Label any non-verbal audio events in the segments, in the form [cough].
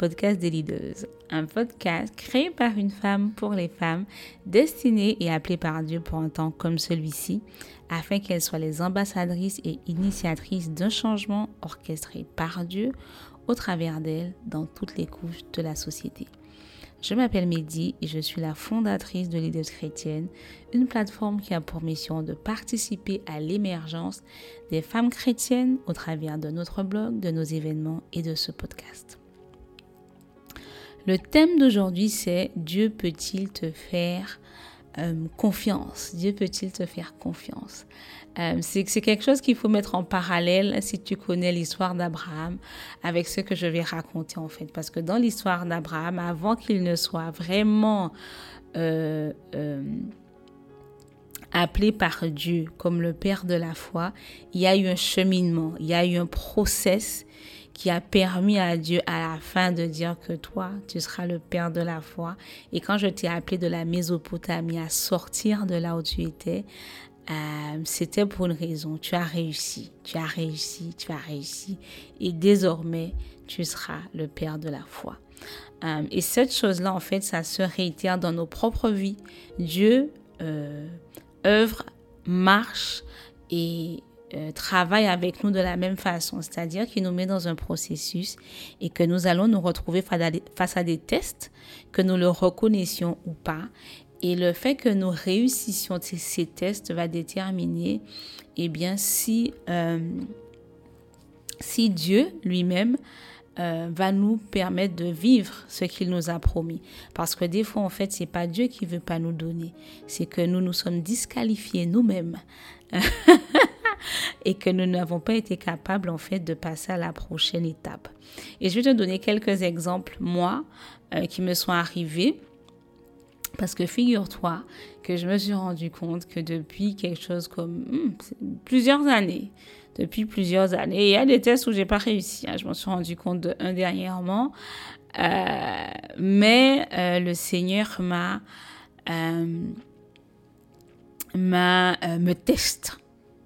podcast des leaders, un podcast créé par une femme pour les femmes, destiné et appelé par Dieu pour un temps comme celui-ci, afin qu'elles soient les ambassadrices et initiatrices d'un changement orchestré par Dieu au travers d'elles dans toutes les couches de la société. Je m'appelle Mehdi et je suis la fondatrice de Leaders Chrétiennes, une plateforme qui a pour mission de participer à l'émergence des femmes chrétiennes au travers de notre blog, de nos événements et de ce podcast. Le thème d'aujourd'hui, c'est Dieu peut-il te faire euh, confiance Dieu peut-il te faire confiance euh, C'est quelque chose qu'il faut mettre en parallèle si tu connais l'histoire d'Abraham avec ce que je vais raconter en fait. Parce que dans l'histoire d'Abraham, avant qu'il ne soit vraiment euh, appelé par Dieu comme le Père de la foi, il y a eu un cheminement, il y a eu un process qui a permis à Dieu à la fin de dire que toi, tu seras le Père de la foi. Et quand je t'ai appelé de la Mésopotamie à sortir de là où tu étais, euh, c'était pour une raison. Tu as réussi, tu as réussi, tu as réussi. Et désormais, tu seras le Père de la foi. Euh, et cette chose-là, en fait, ça se réitère dans nos propres vies. Dieu euh, œuvre, marche et euh, travaille avec nous de la même façon, c'est-à-dire qu'il nous met dans un processus et que nous allons nous retrouver face à des tests, que nous le reconnaissions ou pas. Et le fait que nous réussissions ces tests va déterminer, eh bien, si, euh, si Dieu lui-même euh, va nous permettre de vivre ce qu'il nous a promis. Parce que des fois, en fait, c'est pas Dieu qui veut pas nous donner, c'est que nous nous sommes disqualifiés nous-mêmes. [laughs] et que nous n'avons pas été capables en fait de passer à la prochaine étape. Et je vais te donner quelques exemples, moi, euh, qui me sont arrivés. Parce que figure-toi que je me suis rendu compte que depuis quelque chose comme hmm, plusieurs années, depuis plusieurs années, il y a des tests où j'ai pas réussi. Hein. je m'en suis rendu compte de un dernièrement, euh, mais euh, le Seigneur m'a m'a me teste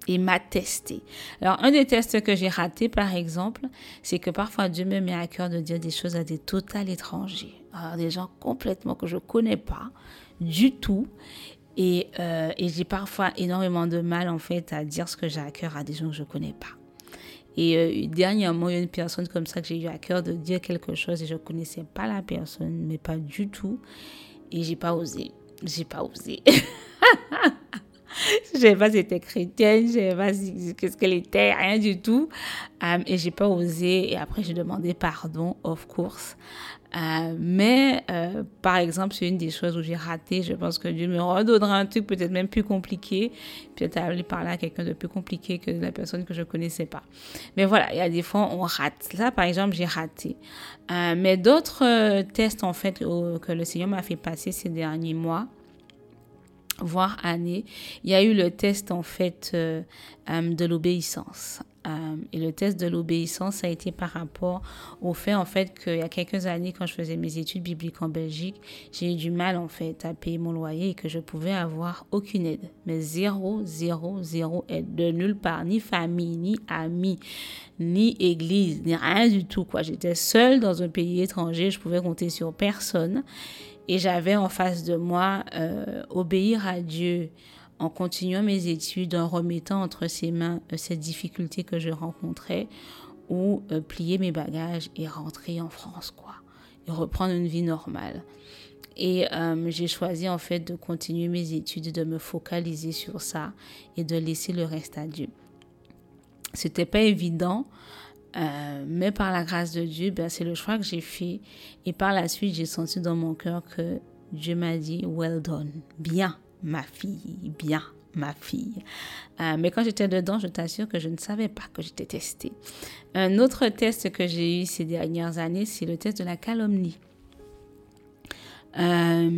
et m'a testé. Alors, un des tests que j'ai raté, par exemple, c'est que parfois Dieu me met à cœur de dire des choses à des total étrangers, à des gens complètement que je connais pas du tout. Et, euh, j'ai parfois énormément de mal, en fait, à dire ce que j'ai à cœur à des gens que je connais pas. Et euh, dernièrement, il y a une personne comme ça que j'ai eu à cœur de dire quelque chose et je connaissais pas la personne, mais pas du tout. Et j'ai pas osé. J'ai pas osé. [laughs] je savais pas si était chrétienne, je savais pas qu'est-ce qu'elle était, rien du tout. Euh, et j'ai pas osé. Et après, j'ai demandé pardon, of course. Euh, mais euh, par exemple, c'est une des choses où j'ai raté. Je pense que Dieu me redonnera un truc peut-être même plus compliqué. Peut-être aller parler à quelqu'un de plus compliqué que la personne que je connaissais pas. Mais voilà, il y a des fois on rate. Là, par exemple, j'ai raté. Mais d'autres tests en fait que le Seigneur m'a fait passer ces derniers mois voire année, il y a eu le test en fait euh, euh, de l'obéissance. Euh, et le test de l'obéissance a été par rapport au fait en fait qu'il y a quelques années quand je faisais mes études bibliques en Belgique, j'ai eu du mal en fait à payer mon loyer et que je pouvais avoir aucune aide, mais zéro, zéro, zéro aide de nulle part, ni famille, ni amis, ni église, ni rien du tout quoi. J'étais seule dans un pays étranger, je pouvais compter sur personne. Et j'avais en face de moi euh, obéir à Dieu en continuant mes études, en remettant entre ses mains euh, cette difficulté que je rencontrais, ou euh, plier mes bagages et rentrer en France, quoi, et reprendre une vie normale. Et j'ai choisi en fait de continuer mes études, de me focaliser sur ça et de laisser le reste à Dieu. C'était pas évident, euh, mais par la grâce de Dieu, ben, c'est le choix que j'ai fait. Et par la suite, j'ai senti dans mon cœur que Dieu m'a dit, well done, bien, ma fille, bien, ma fille. Euh, mais quand j'étais dedans, je t'assure que je ne savais pas que j'étais testée. Un autre test que j'ai eu ces dernières années, c'est le test de la calomnie. Euh,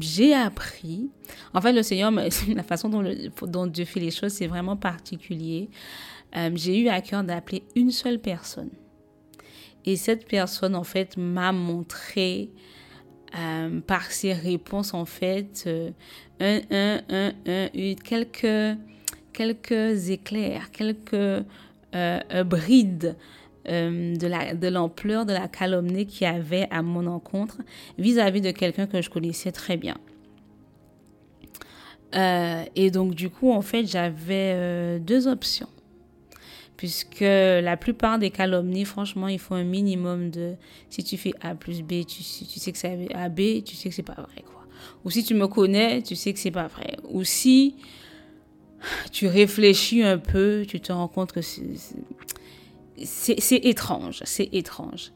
j'ai appris, en fait, le Seigneur, [laughs] la façon dont, dont Dieu fait les choses, c'est vraiment particulier. Euh, j'ai eu à cœur d'appeler une seule personne. Et cette personne, en fait, m'a montré euh, par ses réponses, en fait, euh, un, un, un, un, quelques, quelques éclairs, quelques brides de l'ampleur de, de la calomnie qu'il y avait à mon encontre vis-à-vis de quelqu'un que je connaissais très bien. Et donc, du coup, en fait, j'avais deux options. Puisque la plupart des calomnies, franchement, il faut un minimum de. Si tu fais A plus B, tu, sais que c'est A, B, tu sais que c'est pas vrai, quoi. Ou si tu me connais, tu sais que c'est pas vrai. Ou si tu réfléchis un peu, tu te rends compte que c'est étrange, c'est étrange.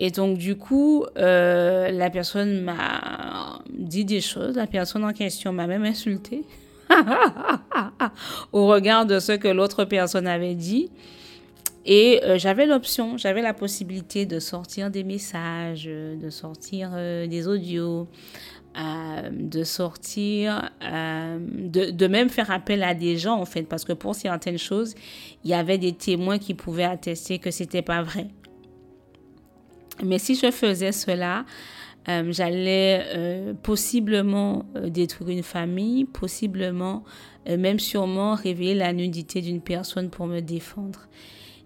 Et donc, du coup, euh, la personne m'a dit des choses. La personne en question m'a même insulté [laughs] au regard de ce que l'autre personne avait dit. Et euh, j'avais l'option, j'avais la possibilité de sortir des messages, de sortir euh, des audios, euh, de sortir, euh, de, de, même faire appel à des gens en fait, parce que pour certaines choses, il y avait des témoins qui pouvaient attester que c'était pas vrai. Mais si je faisais cela, euh, j'allais possiblement détruire une famille, possiblement, même sûrement révéler la nudité d'une personne pour me défendre.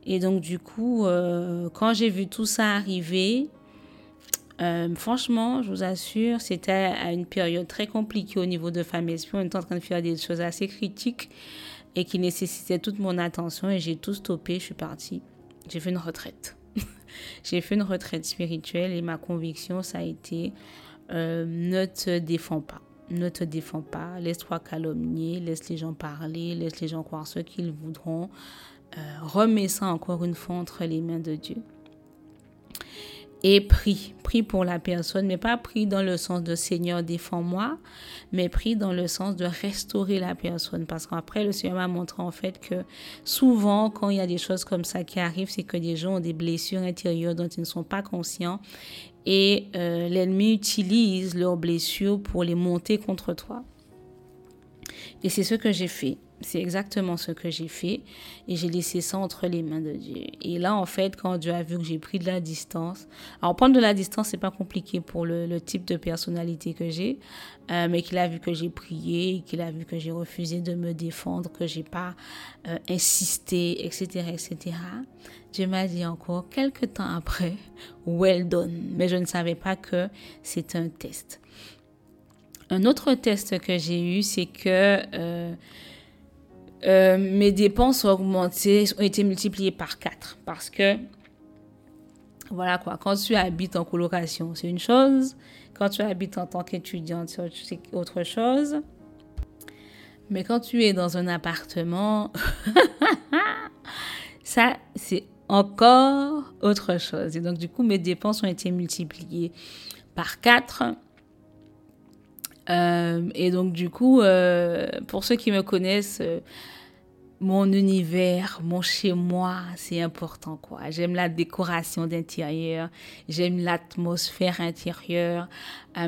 Et donc du coup, quand j'ai vu tout ça arriver, euh, franchement, je vous assure, c'était à une période très compliquée au niveau de Espion. On était en train de faire des choses assez critiques et qui nécessitaient toute mon attention et j'ai tout stoppé. Je suis partie. J'ai fait une retraite. J'ai fait une retraite spirituelle et ma conviction, ça a été euh, ne te défends pas. Ne te défends pas. Laisse-toi calomnier. Laisse les gens parler. Laisse les gens croire ce qu'ils voudront. Euh, remets ça encore une fois entre les mains de Dieu et prie, prie pour la personne, mais pas prie dans le sens de Seigneur défends-moi, mais prie dans le sens de restaurer la personne. Parce qu'après, le Seigneur m'a montré en fait que souvent, quand il y a des choses comme ça qui arrivent, c'est que des gens ont des blessures intérieures dont ils ne sont pas conscients et euh, l'ennemi utilise leurs blessures pour les monter contre toi. Et c'est ce que j'ai fait. C'est exactement ce que j'ai fait et j'ai laissé ça entre les mains de Dieu. Et là, en fait, quand Dieu a vu que j'ai pris de la distance, alors prendre de la distance, c'est pas compliqué pour le, type de personnalité que j'ai, euh, mais qu'il a vu que j'ai prié, qu'il a vu que j'ai refusé de me défendre, que j'ai pas euh, insisté, etc., etc. Dieu m'a dit encore quelques temps après, [laughs] well done. Mais je ne savais pas que c'était un test. Un autre test que j'ai eu, c'est que euh, euh, mes dépenses ont augmenté, ont été multipliées par 4. Parce que, voilà quoi, quand tu habites en colocation, c'est une chose. Quand tu habites en tant qu'étudiante, c'est autre chose. Mais quand tu es dans un appartement, [laughs] ça, c'est encore autre chose. Et donc, du coup, mes dépenses ont été multipliées par 4. Euh, et donc, du coup, euh, pour ceux qui me connaissent, euh, mon univers, mon chez-moi, c'est important, quoi. J'aime la décoration d'intérieur, j'aime l'atmosphère intérieure,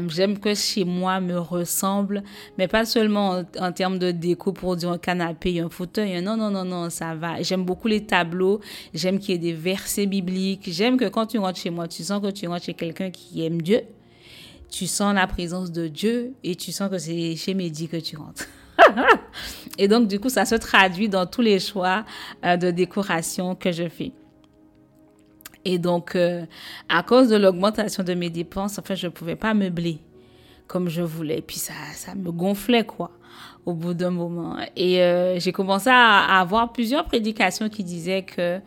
j'aime que chez moi me ressemble, mais pas seulement en, termes de déco pour dire un canapé, un fauteuil. Non, non, non, non, ça va. J'aime beaucoup les tableaux, j'aime qu'il y ait des versets bibliques, j'aime que quand tu rentres chez moi, tu sens que tu rentres chez quelqu'un qui aime Dieu tu sens la présence de Dieu et tu sens que c'est chez Mehdi que tu rentres. [laughs] et donc, du coup, ça se traduit dans tous les choix euh, de décoration que je fais. Et donc, euh, à cause de l'augmentation de mes dépenses, en fait, je ne pouvais pas meubler comme je voulais. Puis, ça me gonflait, quoi au bout d'un moment. Et euh, j'ai commencé à, avoir plusieurs prédications qui disaient que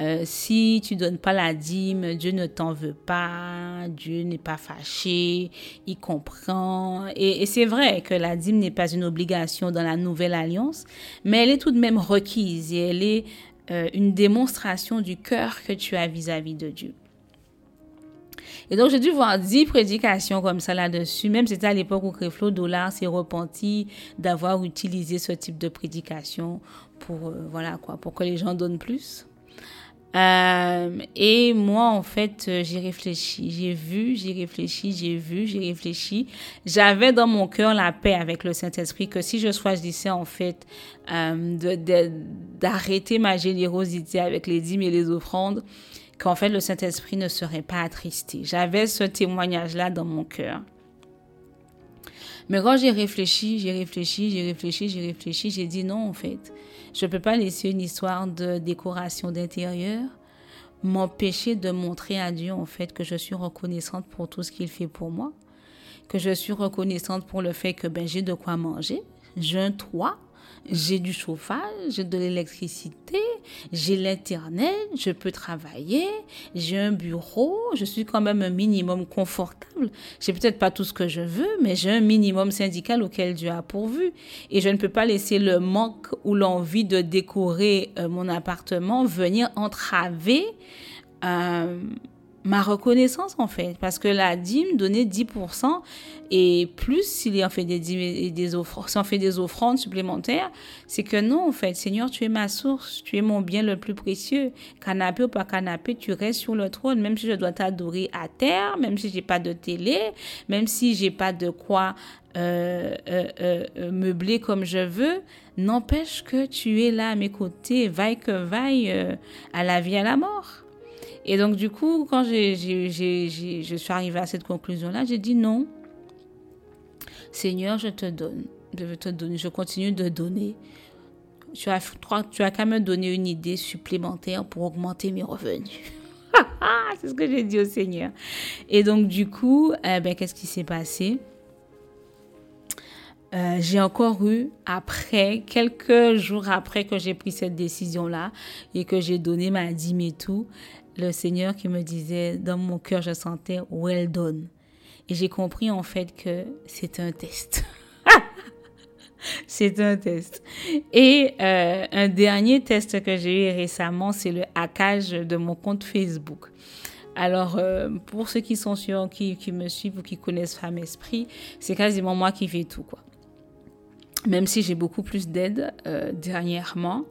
euh, si tu donnes pas la dîme, Dieu ne t'en veut pas, Dieu n'est pas fâché, il comprend. Et, c'est vrai que la dîme n'est pas une obligation dans la nouvelle alliance, mais elle est tout de même requise et elle est euh, une démonstration du cœur que tu as vis-à-vis -vis de Dieu. Et donc, j'ai dû voir dix prédications comme ça là-dessus. Même c'était à l'époque où Créflo Dollar s'est repenti d'avoir utilisé ce type de prédication pour, euh, voilà quoi, pour que les gens donnent plus. Euh, et moi, en fait, euh, j'ai réfléchi, j'ai vu, j'ai réfléchi, j'ai vu, j'ai réfléchi. J'avais dans mon cœur la paix avec le Saint-Esprit que si je choisissais, en fait, euh, d'arrêter ma générosité avec les dîmes et les offrandes, qu'en fait le Saint-Esprit ne serait pas attristé. J'avais ce témoignage-là dans mon cœur. Mais quand j'ai réfléchi, j'ai réfléchi, j'ai réfléchi, j'ai réfléchi, j'ai dit non en fait. Je ne peux pas laisser une histoire de décoration d'intérieur m'empêcher de montrer à Dieu en fait que je suis reconnaissante pour tout ce qu'il fait pour moi, que je suis reconnaissante pour le fait que ben, j'ai de quoi manger, j'ai un toit, j'ai du chauffage, j'ai de l'électricité, j'ai l'internet, je peux travailler, j'ai un bureau, je suis quand même un minimum confortable. J'ai peut-être pas tout ce que je veux, mais j'ai un minimum syndical auquel Dieu a pourvu. Et je ne peux pas laisser le manque ou l'envie de décorer euh, mon appartement venir entraver euh, ma reconnaissance en fait. Parce que la dîme donnait 10% et plus s'il en fait des offrandes fait des offrandes supplémentaires c'est que non en fait Seigneur tu es ma source tu es mon bien le plus précieux. Canapé ou pas canapé tu restes sur le trône. Même si je dois t'adorer à terre même si j'ai pas de télé même si j'ai pas de quoi euh, euh, euh, meubler comme je veux n'empêche que tu es là à mes côtés vaille que vaille à la vie à la mort et donc, du coup, quand je suis arrivée à cette conclusion-là, j'ai dit non. Seigneur, je te donne. Je te donner. Je continue de donner. Tu as, tu as qu'à me donner une idée supplémentaire pour augmenter mes revenus. [laughs] C'est ce que j'ai dit au Seigneur. Et donc, du coup, eh ben, qu'est-ce qui s'est passé? Euh, j'ai encore eu, après, quelques jours après que j'ai pris cette décision-là et que j'ai donné ma dîme et tout, le Seigneur qui me disait, dans mon cœur, je sentais well done. Et j'ai compris en fait que c'est un test. [laughs] c'est un test. Et euh, un dernier test que j'ai eu récemment, c'est le hackage de mon compte Facebook. Alors, euh, pour ceux qui sont sur, qui, qui me suivent ou qui connaissent Femme Esprit, c'est quasiment moi qui fais tout, quoi. Même si j'ai beaucoup plus d'aide euh, dernièrement,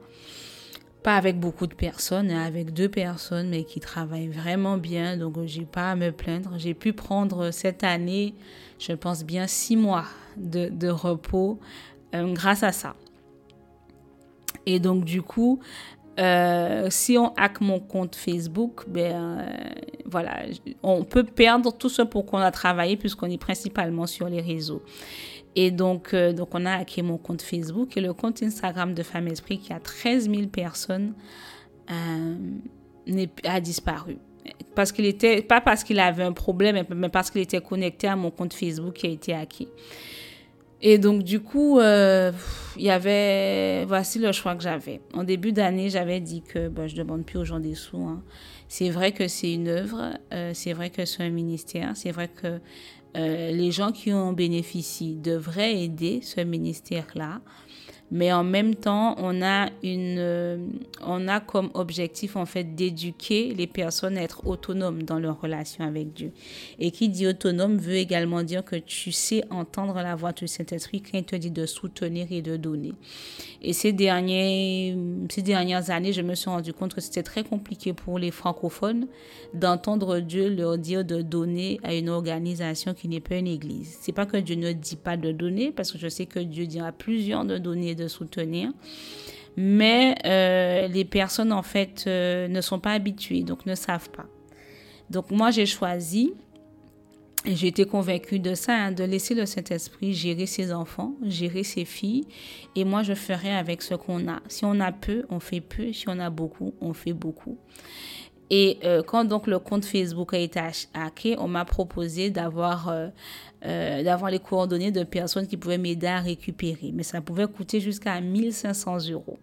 pas avec beaucoup de personnes, hein, avec deux personnes, mais qui travaillent vraiment bien. Donc, j'ai pas à me plaindre. J'ai pu prendre cette année, je pense bien, six mois de, repos euh, grâce à ça. Et donc, du coup, euh, si on hack mon compte Facebook, ben euh, voilà, on peut perdre tout ce pour qu'on a travaillé puisqu'on est principalement sur les réseaux. Et donc, euh, donc, on a hacké mon compte Facebook et le compte Instagram de Femme Esprit qui a 13 000 personnes euh, a disparu. Parce qu'il était, pas parce qu'il avait un problème, mais parce qu'il était connecté à mon compte Facebook qui a été hacké. Et donc, du coup, euh, il y avait, voici le choix que j'avais. En début d'année, j'avais dit que ben, je ne demande plus aux gens des sous. Hein. C'est vrai que c'est une œuvre, c'est vrai que c'est un ministère, c'est vrai que euh, les gens qui en bénéficient devraient aider ce ministère-là mais en même temps, on a, une, euh, on a comme objectif en fait d'éduquer les personnes à être autonomes dans leur relation avec Dieu. Et qui dit autonome veut également dire que tu sais entendre la voix du Saint-Esprit quand il te dit de soutenir et de donner. Et ces, derniers, ces dernières années, je me suis rendu compte que c'était très compliqué pour les francophones d'entendre Dieu leur dire de donner à une organisation qui n'est pas une église. C'est pas que Dieu ne dit pas de donner, parce que je sais que Dieu dit à plusieurs de donner soutenir. Mais euh, les personnes, en fait, euh, ne sont pas habituées, donc ne savent pas. Donc moi, j'ai choisi, et j'ai été convaincue de ça, hein, de laisser le Saint-Esprit gérer ses enfants, gérer ses filles, et moi, je ferai avec ce qu'on a. Si on a peu, on fait peu. Si on a beaucoup, on fait beaucoup. Et euh, quand donc le compte Facebook a été hacké, on m'a proposé d'avoir euh, euh, d'avoir les coordonnées de personnes qui pouvaient m'aider à récupérer. Mais ça pouvait coûter jusqu'à 1500 euros.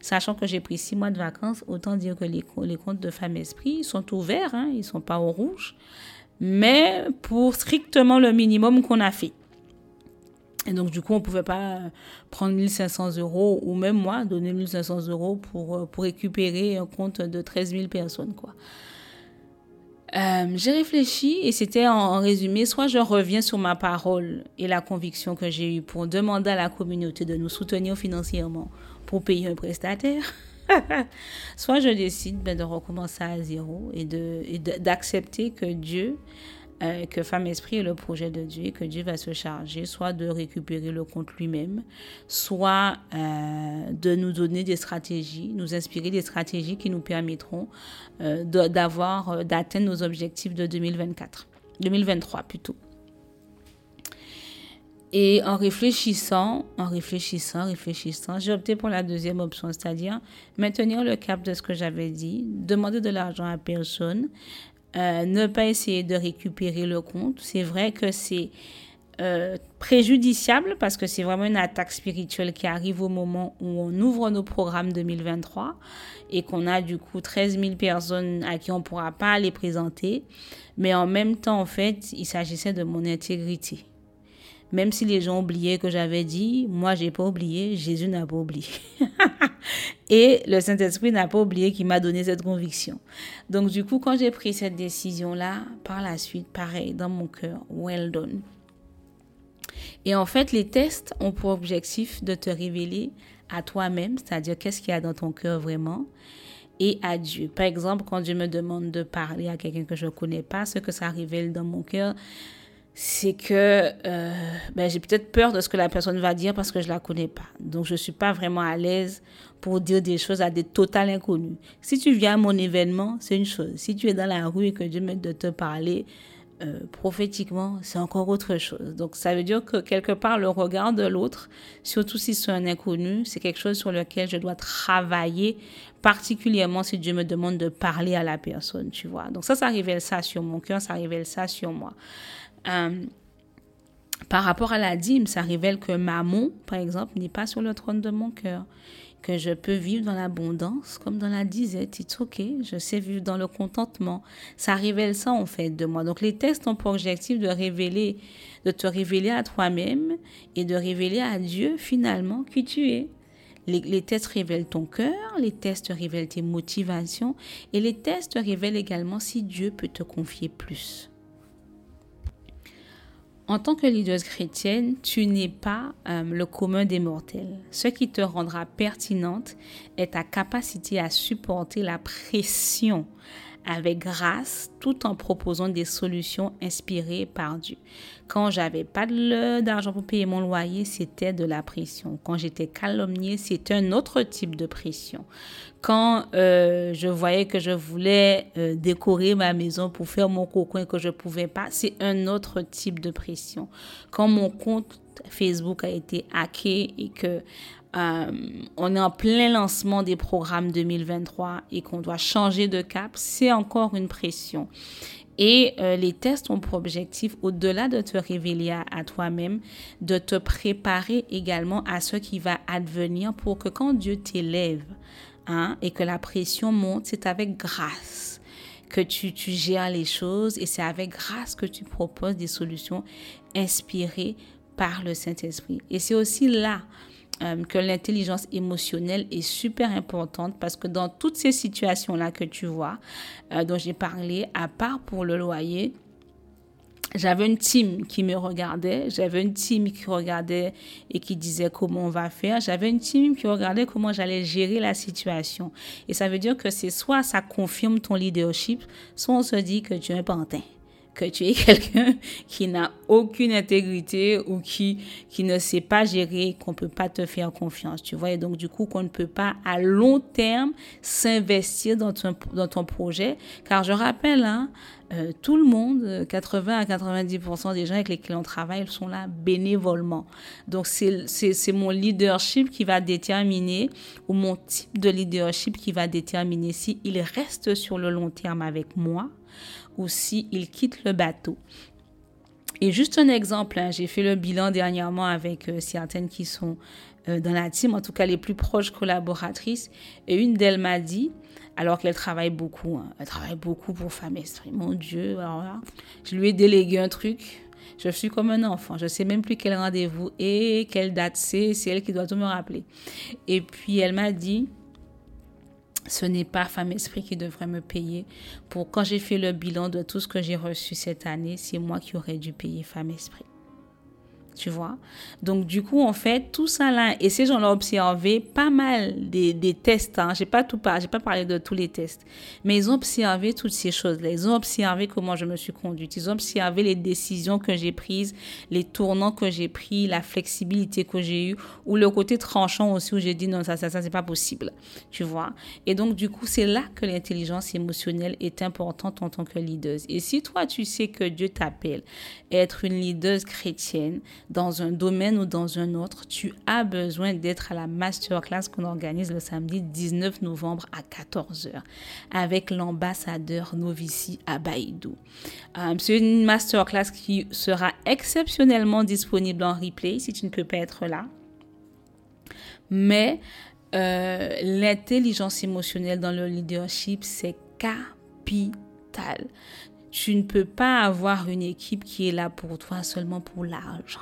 Sachant que j'ai pris six mois de vacances, autant dire que les, comptes de Femmes Esprit sont ouverts, hein, ils ne sont pas au rouge, mais pour strictement le minimum qu'on a fait. Et donc, du coup, on ne pouvait pas prendre 1500 euros ou même moi donner 1500 euros pour, euh, pour récupérer un compte de 13 000 personnes, quoi. Euh, j'ai réfléchi et c'était en, résumé, soit je reviens sur ma parole et la conviction que j'ai eue pour demander à la communauté de nous soutenir financièrement pour payer un prestataire, [laughs] soit je décide ben, de recommencer à zéro et d'accepter et que Dieu euh, que Femme Esprit est le projet de Dieu et que Dieu va se charger soit de récupérer le compte lui-même, soit euh, de nous donner des stratégies, nous inspirer des stratégies qui nous permettront euh, d'avoir, d'atteindre nos objectifs de 2024, 2023 plutôt. Et en réfléchissant, en réfléchissant, réfléchissant, j'ai opté pour la deuxième option, c'est-à-dire maintenir le cap de ce que j'avais dit, demander de l'argent à personne, euh, ne pas essayer de récupérer le compte. C'est vrai que c'est euh, préjudiciable parce que c'est vraiment une attaque spirituelle qui arrive au moment où on ouvre nos programmes 2023 et qu'on a du coup 13 000 personnes à qui on ne pourra pas les présenter. Mais en même temps, en fait, il s'agissait de mon intégrité. Même si les gens oubliaient que j'avais dit, moi, j'ai pas oublié, Jésus n'a pas oublié. [laughs] [laughs] et le Saint-Esprit n'a pas oublié qu'il m'a donné cette conviction. Donc, du coup, quand j'ai pris cette décision-là, par la suite, pareil, dans mon cœur, well done. Et en fait, les tests ont pour objectif de te révéler à toi-même, c'est-à-dire qu'est-ce qu'il y a dans ton cœur vraiment, et à Dieu. Par exemple, quand Dieu me demande de parler à quelqu'un que je ne connais pas, ce que ça révèle dans mon cœur, c'est que euh, ben, j'ai peut-être peur de ce que la personne va dire parce que je la connais pas. Donc, je suis pas vraiment à l'aise pour dire des choses à des total inconnus. Si tu viens à mon événement, c'est une chose. Si tu es dans la rue et que Dieu me de te parler, euh, prophétiquement, c'est encore autre chose. Donc, ça veut dire que quelque part, le regard de l'autre, surtout si c'est un inconnu, c'est quelque chose sur lequel je dois travailler, particulièrement si Dieu me demande de parler à la personne, tu vois. Donc, ça, ça révèle ça sur mon cœur, ça révèle ça sur moi. Euh, par rapport à la dîme, ça révèle que maman, par exemple, n'est pas sur le trône de mon cœur que je peux vivre dans l'abondance comme dans la disette. It's ok, je sais vivre dans le contentement. Ça révèle ça en fait de moi. Donc les tests ont pour objectif de révéler, de te révéler à toi-même et de révéler à Dieu finalement qui tu es. Les, les, tests révèlent ton cœur, les tests révèlent tes motivations et les tests révèlent également si Dieu peut te confier plus. En tant que leader chrétienne, tu n'es pas euh, le commun des mortels. Ce qui te rendra pertinente est ta capacité à supporter la pression avec grâce tout en proposant des solutions inspirées par Dieu. Quand j'avais pas d'argent pour payer mon loyer, c'était de la pression. Quand j'étais calomniée, c'était un autre type de pression. Quand euh, je voyais que je voulais euh, décorer ma maison pour faire mon cocon et que je pouvais pas, c'est un autre type de pression. Quand mon compte Facebook a été hacké et que euh, on est en plein lancement des programmes 2023 et qu'on doit changer de cap, c'est encore une pression. Et euh, les tests ont pour objectif, au-delà de te révéler à, toi-même, de te préparer également à ce qui va advenir pour que quand Dieu t'élève hein, et que la pression monte, c'est avec grâce que tu, tu gères les choses et c'est avec grâce que tu proposes des solutions inspirées par le Saint-Esprit. Et c'est aussi là euh, que l'intelligence émotionnelle est super importante parce que dans toutes ces situations-là que tu vois, euh, dont j'ai parlé, à part pour le loyer, j'avais une team qui me regardait, j'avais une team qui regardait et qui disait comment on va faire, j'avais une team qui regardait comment j'allais gérer la situation. Et ça veut dire que c'est soit ça confirme ton leadership, soit on se dit que tu es un pantin que tu es [laughs] quelqu'un qui n'a aucune intégrité ou qui, qui ne sait pas gérer, qu'on ne peut pas te faire confiance, tu vois. Et donc, du coup, qu'on ne peut pas à long terme s'investir dans ton, dans ton projet. Car je rappelle, hein, euh, tout le monde, 80 à 90% des gens avec lesquels on travaille sont là bénévolement. Donc, c'est mon leadership qui va déterminer, ou mon type de leadership qui va déterminer si il reste sur le long terme avec moi ou s'il quitte le bateau. Et juste un exemple, hein, j'ai fait le bilan dernièrement avec euh, certaines qui sont euh, dans la team, en tout cas les plus proches collaboratrices, et une d'elles m'a dit, alors qu'elle travaille beaucoup, hein, elle travaille beaucoup pour Femme Esprit, mon Dieu, alors là, je lui ai délégué un truc, je suis comme un enfant, je sais même plus quel rendez-vous et quelle date c'est, c'est elle qui doit tout me rappeler. Et puis elle m'a dit, ce n'est pas Femme Esprit qui devrait me payer. Pour quand j'ai fait le bilan de tout ce que j'ai reçu cette année, c'est moi qui aurais dû payer Femme Esprit tu vois. Donc, du coup, en fait, tout ça là, et ces gens-là ont observé pas mal des, des tests, hein. j'ai pas tout parlé, j'ai pas parlé de tous les tests, mais ils ont observé toutes ces choses-là. Ils ont observé comment je me suis conduite. Ils ont observé les décisions que j'ai prises, les tournants que j'ai pris, la flexibilité que j'ai eue, ou le côté tranchant aussi où j'ai dit non, ça, ça, ça, c'est pas possible, tu vois. Et donc, du coup, c'est là que l'intelligence émotionnelle est importante en tant que leader. Et si toi, tu sais que Dieu t'appelle être une leader chrétienne, dans un domaine ou dans un autre, tu as besoin d'être à la masterclass qu'on organise le samedi 19 novembre à 14h avec l'ambassadeur Novici à Baïdou. Euh, c'est une masterclass qui sera exceptionnellement disponible en replay si tu ne peux pas être là. Mais euh, l'intelligence émotionnelle dans le leadership, c'est capital. Tu ne peux pas avoir une équipe qui est là pour toi seulement pour l'argent.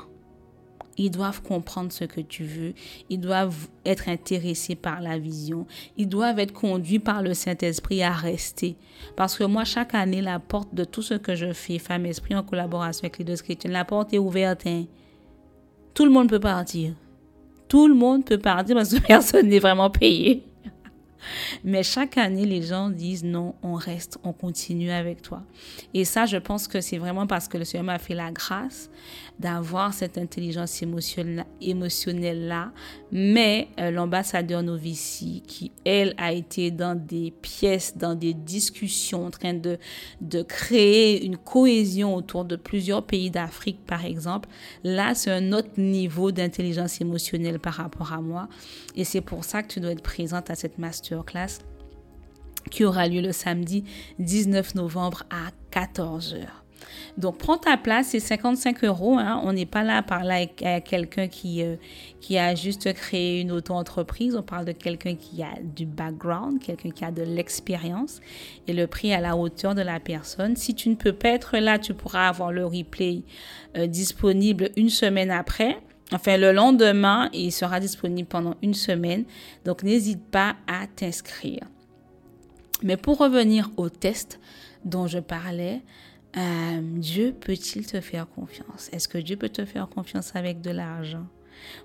Ils doivent comprendre ce que tu veux. Ils doivent être intéressés par la vision. Ils doivent être conduits par le Saint-Esprit à rester. Parce que moi, chaque année, la porte de tout ce que je fais, Femme Esprit en collaboration avec les deux chrétiens, la porte est ouverte. Hein. Tout le monde peut partir. Tout le monde peut partir parce que [laughs] personne n'est vraiment payé. Mais chaque année, les gens disent non, on reste, on continue avec toi. Et ça, je pense que c'est vraiment parce que le Seigneur m'a fait la grâce d'avoir cette intelligence émotionnelle-là. Mais euh, l'ambassadeur Novici, qui, elle, a été dans des pièces, dans des discussions, en train de, de créer une cohésion autour de plusieurs pays d'Afrique, par exemple, là, c'est un autre niveau d'intelligence émotionnelle par rapport à moi. Et c'est pour ça que tu dois être présente à cette masterclass qui aura lieu le samedi 19 novembre à 14h. Donc, prends ta place, c'est 55 euros. Hein. On n'est pas là à parler avec, quelqu'un qui, euh, qui a juste créé une auto-entreprise. On parle de quelqu'un qui a du background, quelqu'un qui a de l'expérience. Et le prix à la hauteur de la personne. Si tu ne peux pas être là, tu pourras avoir le replay euh, disponible une semaine après. Enfin, le lendemain, il sera disponible pendant une semaine. Donc, n'hésite pas à t'inscrire. Mais pour revenir au test dont je parlais, euh, Dieu peut-il te faire confiance? Est-ce que Dieu peut te faire confiance avec de l'argent?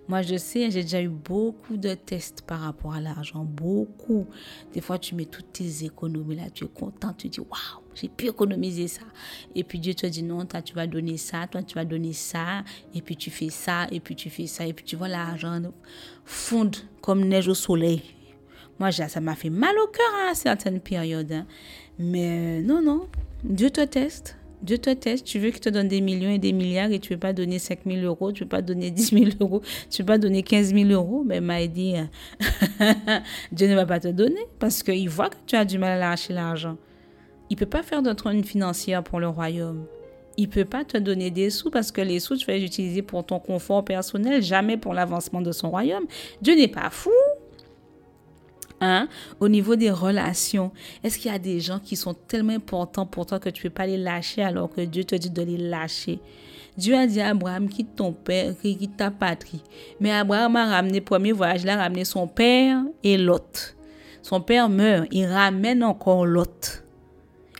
Moi, je sais, j'ai déjà eu beaucoup de tests par rapport à l'argent, beaucoup. Des fois, tu mets toutes tes économies là, tu es content, tu dis, waouh, j'ai pu économiser ça. Et puis Dieu te dit, non, toi, tu vas donner ça, toi, tu vas donner ça, et puis tu fais ça, et puis tu fais ça, et puis tu vois l'argent fondre comme neige au soleil. Moi, ça m'a fait mal au cœur à certaines périodes. Hein. Mais non, non, Dieu te teste. Dieu te teste, tu veux qu'il te donne des millions et des milliards et tu ne veux pas donner 5 000 euros, tu ne veux pas donner 10 000 euros, tu ne veux pas donner 15 000 euros, mais m'a dit, Dieu ne va pas te donner parce qu'il voit que tu as du mal à lâcher l'argent. Il peut pas faire de toi une financière pour le royaume. Il peut pas te donner des sous parce que les sous, tu vas les utiliser pour ton confort personnel, jamais pour l'avancement de son royaume. Dieu n'est pas fou. Hein? Au niveau des relations, est-ce qu'il y a des gens qui sont tellement importants pour toi que tu ne peux pas les lâcher alors que Dieu te dit de les lâcher? Dieu a dit à Abraham, quitte ton père, quitte ta patrie. Mais Abraham a ramené, premier voyage, il a ramené son père et l'autre. Son père meurt, il ramène encore l'autre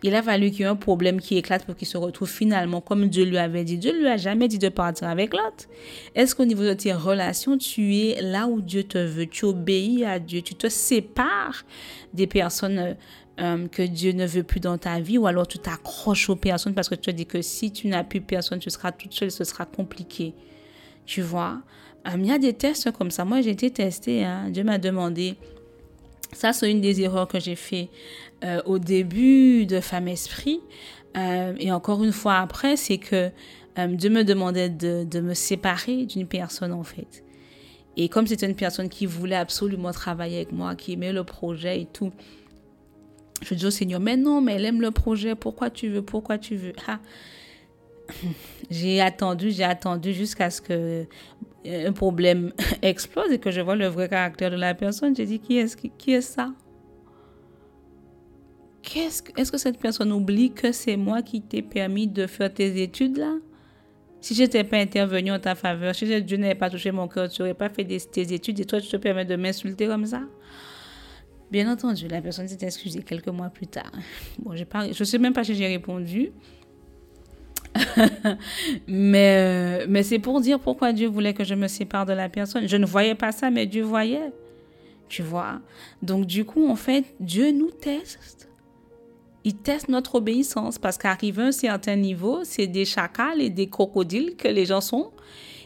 il a fallu qu'il y ait un problème qui éclate pour qu'il se retrouve finalement comme Dieu lui avait dit. Dieu lui a jamais dit de partir avec l'autre. Est-ce qu'au niveau de tes relations, tu es là où Dieu te veut, tu obéis à Dieu, tu te sépares des personnes euh, euh, que Dieu ne veut plus dans ta vie? Ou alors tu t'accroches aux personnes parce que tu te dis que si tu n'as plus personne, tu seras toute seule, ce sera compliqué. Tu vois, euh, il y a des tests comme ça. Moi, j'ai été testée. Hein. Dieu m'a demandé ça, c'est une des erreurs que j'ai fait euh, au début de Femme Esprit. Euh, et encore une fois après, c'est que euh, Dieu me demandait de, de me séparer d'une personne en fait. Et comme c'était une personne qui voulait absolument travailler avec moi, qui aimait le projet et tout, je dis au Seigneur, mais non, mais elle aime le projet, pourquoi tu veux, pourquoi tu veux? Ah. [laughs] J'ai attendu, j'ai attendu jusqu'à ce que un problème [laughs] explose et que je vois le vrai caractère de la personne. J'ai dit, qui est, qui est ça? Est-ce que cette personne oublie que c'est moi qui t'ai permis de faire tes études là? Si je n'étais pas intervenu en ta faveur, si Dieu n'avait pas touché mon cœur, tu n'aurais pas fait tes études et toi tu te permets de m'insulter comme ça? Bien entendu, la personne s'est excusée quelques mois plus tard. Bon, je ne sais même pas si j'ai répondu. [laughs] mais euh, mais c'est pour dire pourquoi Dieu voulait que je me sépare de la personne. Je ne voyais pas ça, mais Dieu voyait. Tu vois? Donc, du coup, en fait, Dieu nous teste il teste notre obéissance parce qu'arrivé à un certain niveau, c'est des chacals et des crocodiles que les gens sont.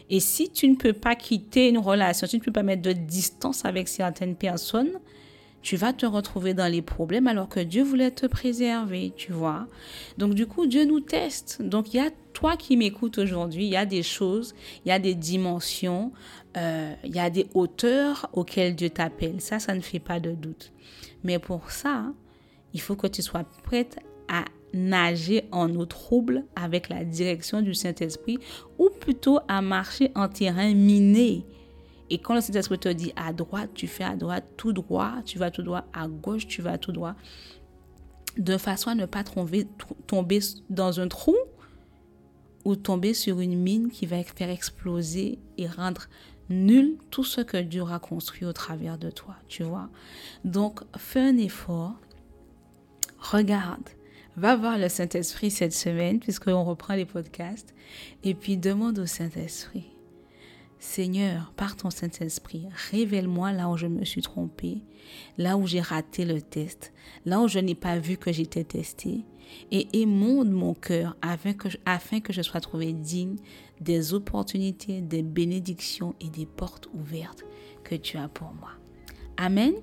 Et si tu ne peux pas quitter une relation, si tu ne peux pas mettre de distance avec certaines personnes, tu vas te retrouver dans les problèmes alors que Dieu voulait te préserver, tu vois. Donc du coup, Dieu nous teste. Donc il y a toi qui m'écoutes aujourd'hui, il y a des choses, il y a des dimensions, euh, il y a des hauteurs auxquelles Dieu t'appelle. Ça, ça ne fait pas de doute. Mais pour ça, il faut que tu sois prête à nager en eau trouble avec la direction du Saint-Esprit ou plutôt à marcher en terrain miné. Et quand le Saint-Esprit te dit à droite, tu fais à droite, tout droit, tu vas tout droit, à gauche, tu vas tout droit, de façon à ne pas tomber, dans un trou ou tomber sur une mine qui va faire exploser et rendre nul tout ce que Dieu a construit au travers de toi, tu vois. Donc, fais un effort, regarde, va voir le Saint-Esprit cette semaine, puisqu'on reprend les podcasts, et puis demande au Saint-Esprit, Seigneur, par ton Saint-Esprit, révèle-moi là où je me suis trompé, là où j'ai raté le test, là où je n'ai pas vu que j'étais testé, et émonde mon cœur afin que, je, sois trouvé digne des opportunités, des bénédictions et des portes ouvertes que tu as pour moi. Amen.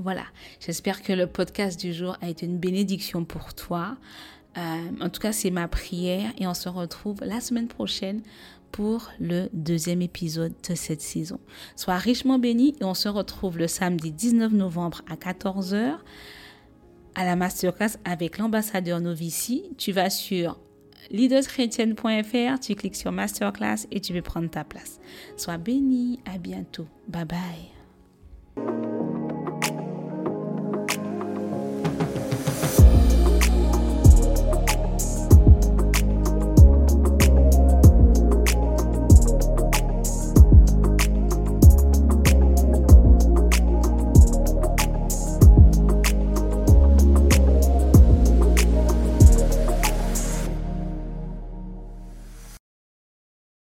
Voilà, j'espère que le podcast du jour a été une bénédiction pour toi. Euh, en tout cas, c'est ma prière et on se retrouve la semaine prochaine pour le deuxième épisode de cette saison. Sois richement béni et on se retrouve le samedi 19 novembre à 14h à la masterclass avec l'ambassadeur Novici. Tu vas sur leaderschrétienne.fr, tu cliques sur masterclass et tu peux prendre ta place. Sois béni, à bientôt. Bye bye.